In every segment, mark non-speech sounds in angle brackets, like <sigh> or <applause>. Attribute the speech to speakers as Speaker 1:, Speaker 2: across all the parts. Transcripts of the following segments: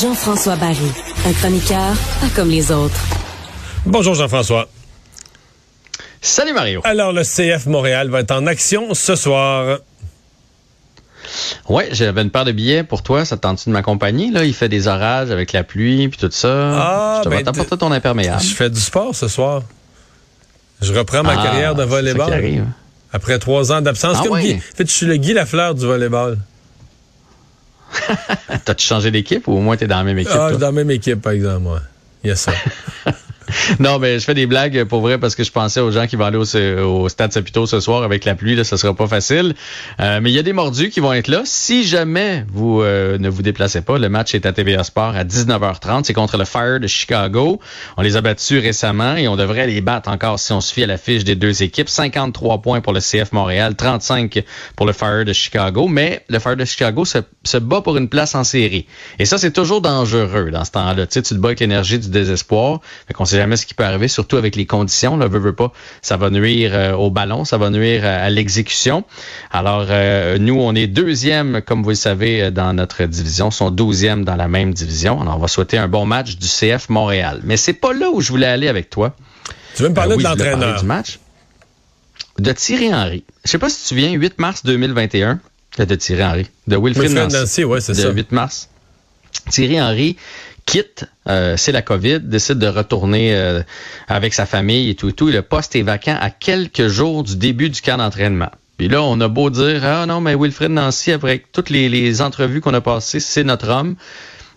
Speaker 1: Jean-François Barry, un chroniqueur pas comme les autres.
Speaker 2: Bonjour Jean-François.
Speaker 3: Salut Mario.
Speaker 2: Alors le CF Montréal va être en action ce soir.
Speaker 3: Ouais, j'avais une paire de billets pour toi. Ça te tente de m'accompagner? Là, il fait des orages avec la pluie puis tout ça.
Speaker 2: Ah,
Speaker 3: je te
Speaker 2: ben,
Speaker 3: vais t'apporter ton imperméable.
Speaker 2: Je fais du sport ce soir. Je reprends ma
Speaker 3: Ah,
Speaker 2: carrière de volleyball. Après trois ans d'absence.
Speaker 3: Ah
Speaker 2: comme
Speaker 3: ouais?
Speaker 2: Guy. En fait, je suis le Guy Lafleur du volleyball? <laughs>
Speaker 3: T'as-tu changé d'équipe ou au moins t'es dans la même équipe?
Speaker 2: Ah, je
Speaker 3: toi?
Speaker 2: suis dans la même équipe, par exemple, moi. Il y a ça. <laughs> <laughs>
Speaker 3: Non, mais je fais des blagues pour vrai parce que je pensais aux gens qui vont aller au, au stade Saputo ce soir avec la pluie, là, ça sera pas facile. Euh, mais il y a des mordus qui vont être là. Si jamais vous euh, ne vous déplacez pas, le match est à TVA Sport à 19h30. C'est contre le Fire de Chicago. On les a battus récemment et on devrait les battre encore si on se fie à la fiche des deux équipes. 53 points pour le CF Montréal, 35 pour le Fire de Chicago. Mais le Fire de Chicago se, bat pour une place en série. Et ça, c'est toujours dangereux dans ce temps-là. Tu sais, tu te bats avec l'énergie du désespoir. Jamais ce qui peut arriver, surtout avec les conditions. Là, veux, veux pas, ça va nuire euh, au ballon, ça va nuire à, à l'exécution. Alors, euh, nous, on est deuxième, comme vous le savez, euh, dans notre division, sont douzième dans la même division. Alors, on va souhaiter un bon match du CF Montréal. Mais c'est pas là où je voulais aller avec toi.
Speaker 2: tu veux me parler
Speaker 3: Euh, oui,
Speaker 2: de l'entraîneur?
Speaker 3: du match. De Thierry Henry. Je sais pas si tu te souviens, 8 mars 2021, euh, de Thierry Henry, de Wilfred Nancy,
Speaker 2: Nancy, ouais, c'est
Speaker 3: de
Speaker 2: ça.
Speaker 3: 8 mars. Thierry Henry quitte, euh, c'est la COVID, décide de retourner euh, avec sa famille et tout et tout. Le poste est vacant à quelques jours du début du camp d'entraînement. Puis là, on a beau dire, ah non, mais Wilfred Nancy, après toutes les, les entrevues qu'on a passées, c'est notre homme.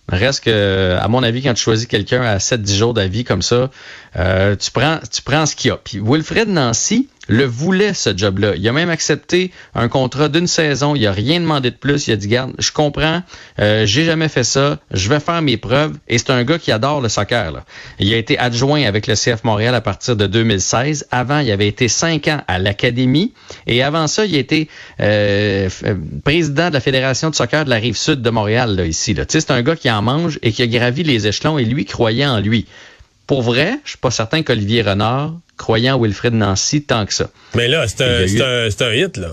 Speaker 3: Reste que, à mon avis, quand tu choisis quelqu'un à 7-10 jours d'avis comme ça, euh, tu prends tu prends ce qu'il y a. Puis Wilfred Nancy le voulait, ce job-là. Il a même accepté un contrat d'une saison. Il a rien demandé de plus. Il a dit, garde, je comprends, euh, j'ai jamais fait ça, je vais faire mes preuves. Et c'est un gars qui adore le soccer. Il a été adjoint avec le CF Montréal à partir de 2016. Avant, il avait été cinq ans à l'Académie. Et avant ça, il a été euh, f- président de la Fédération de soccer de la rive sud de Montréal, là, ici. Là. C'est un gars qui en mange et qui a gravi les échelons et lui croyait en lui. Pour vrai, je suis pas certain qu'Olivier Renard croyait en Wilfred Nancy tant que ça.
Speaker 2: Mais là, c'est un,
Speaker 3: eu-
Speaker 2: hit, là.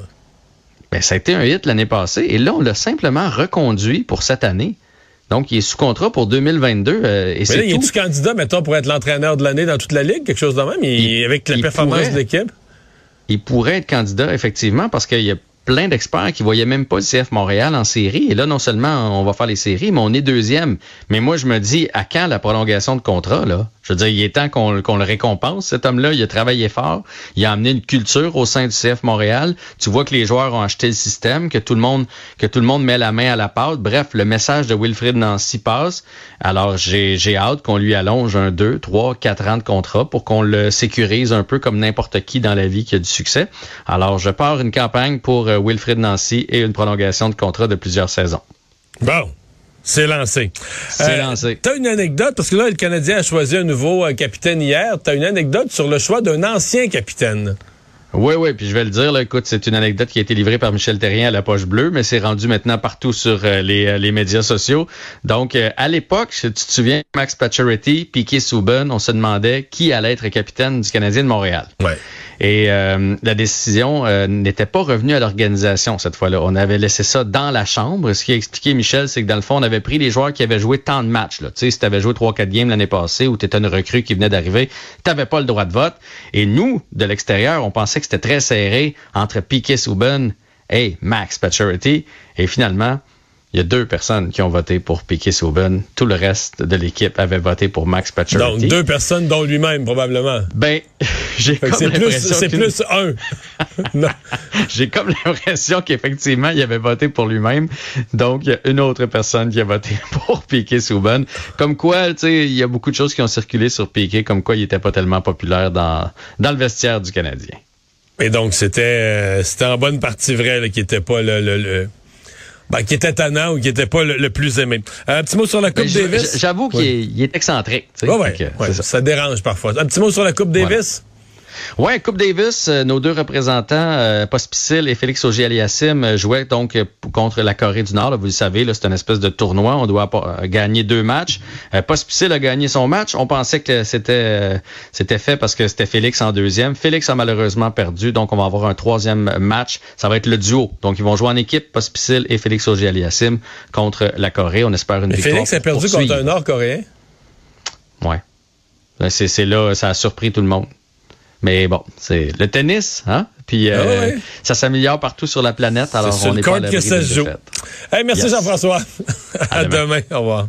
Speaker 3: Ben, ça a été un hit l'année passée et là, on l'a simplement reconduit pour cette année. Donc, il est sous contrat pour 2022 euh, et c'est
Speaker 2: là, il
Speaker 3: tout.
Speaker 2: est-tu candidat, mettons, pour être l'entraîneur de l'année dans toute la ligue, quelque chose de même? Il-
Speaker 3: Il-
Speaker 2: avec la performance
Speaker 3: pourrait.
Speaker 2: de l'équipe?
Speaker 3: Il pourrait être candidat, effectivement, parce qu'il y a plein d'experts qui voyaient même pas le CF Montréal en série. Et là, non seulement on va faire les séries, mais on est deuxième. Mais moi, je me dis, à quand la prolongation de contrat, là? Je veux dire, il est temps qu'on le récompense. Cet homme-là, il a travaillé fort. Il a amené une culture au sein du CF Montréal. Tu vois que les joueurs ont acheté le système, que tout le monde, que tout le monde met la main à la pâte. Bref, le message de Wilfrid Nancy passe. Alors, j'ai hâte qu'on lui allonge un, deux, trois, quatre ans de contrat pour qu'on le sécurise un peu comme n'importe qui dans la vie qui a du succès. Alors, je pars une campagne pour euh, Wilfrid Nancy et une prolongation de contrat de plusieurs saisons.
Speaker 2: Bon. C'est lancé.
Speaker 3: C'est lancé.
Speaker 2: T'as une anecdote, parce que là, le Canadien a choisi un nouveau euh, capitaine hier. T'as une anecdote sur le choix d'un ancien capitaine.
Speaker 3: Oui, oui, puis je vais le dire, là, écoute, c'est une anecdote qui a été livrée par Michel Terrien à la poche bleue, mais c'est rendu maintenant partout sur euh, les, euh, les médias sociaux. Donc, euh, à l'époque, si tu te souviens, Max Pacioretty, Piquet Souben, on se demandait qui allait être capitaine du Canadien de Montréal.
Speaker 2: Ouais.
Speaker 3: Et euh, la décision euh, n'était pas revenue à l'organisation cette fois-là. On avait laissé ça dans la chambre. Ce qui a expliqué Michel, c'est que dans le fond, on avait pris les joueurs qui avaient joué tant de matchs. Là. Tu sais, si tu avais joué 3-4 games l'année passée ou tu étais une recrue qui venait d'arriver, tu n'avais pas le droit de vote. Et nous, de l'extérieur, on pensait que c'était très serré entre Piquet Souben et Max Pacioretty. Et finalement, il y a deux personnes qui ont voté pour Piquet Souben. Tout le reste de l'équipe avait voté pour Max
Speaker 2: Donc,
Speaker 3: Pacioretty.
Speaker 2: deux personnes, dont lui-même, probablement.
Speaker 3: Ben, j'ai comme
Speaker 2: C'est plus,
Speaker 3: l'impression
Speaker 2: c'est plus un. <laughs>
Speaker 3: J'ai comme l'impression qu'effectivement, il avait voté pour lui-même. Donc, il y a une autre personne qui a voté <laughs> pour Piquet Souben. Comme quoi, tu sais, il y a beaucoup de choses qui ont circulé sur Piquet, comme quoi il était pas tellement populaire dans, dans le vestiaire du Canadien.
Speaker 2: Et donc, c'était euh, c'était en bonne partie vrai là, qui était pas le... le, le- ben, qui était tannant ou qui était pas le, le plus aimé. Un petit mot sur la Coupe
Speaker 3: Ben,
Speaker 2: Davis.
Speaker 3: J'avoue qu'il est, excentrique.
Speaker 2: Ouais, ouais,
Speaker 3: que,
Speaker 2: ça. dérange parfois. Un petit mot sur la Coupe Davis.
Speaker 3: Ouais, Coupe Davis, euh, nos deux représentants, euh, Pospisil et Félix Auger-Aliassime, euh, jouaient donc contre la Corée du Nord. Là, vous le savez, là, c'est une espèce de tournoi. On doit gagner deux matchs. Euh, Pospisil a gagné son match. On pensait que c'était euh, c'était fait parce que c'était Félix en deuxième. Félix a malheureusement perdu, donc on va avoir un troisième match. Ça va être le duo. Donc ils vont jouer en équipe, Pospisil et Félix Auger-Aliassime contre la Corée. On espère une
Speaker 2: Mais
Speaker 3: victoire.
Speaker 2: Félix a perdu
Speaker 3: poursuivre.
Speaker 2: contre un Nord-Coréen?
Speaker 3: Ouais. C'est c'est là, ça a surpris tout le monde. Mais bon, c'est le tennis, hein? Puis euh,
Speaker 2: Ah ouais.
Speaker 3: ça s'améliore partout sur la planète. Alors
Speaker 2: sur
Speaker 3: on
Speaker 2: le
Speaker 3: n'est pas à
Speaker 2: que ça se joue. Hey, merci
Speaker 3: Yes.
Speaker 2: Jean-François.
Speaker 3: À
Speaker 2: à
Speaker 3: demain.
Speaker 2: demain. Au revoir.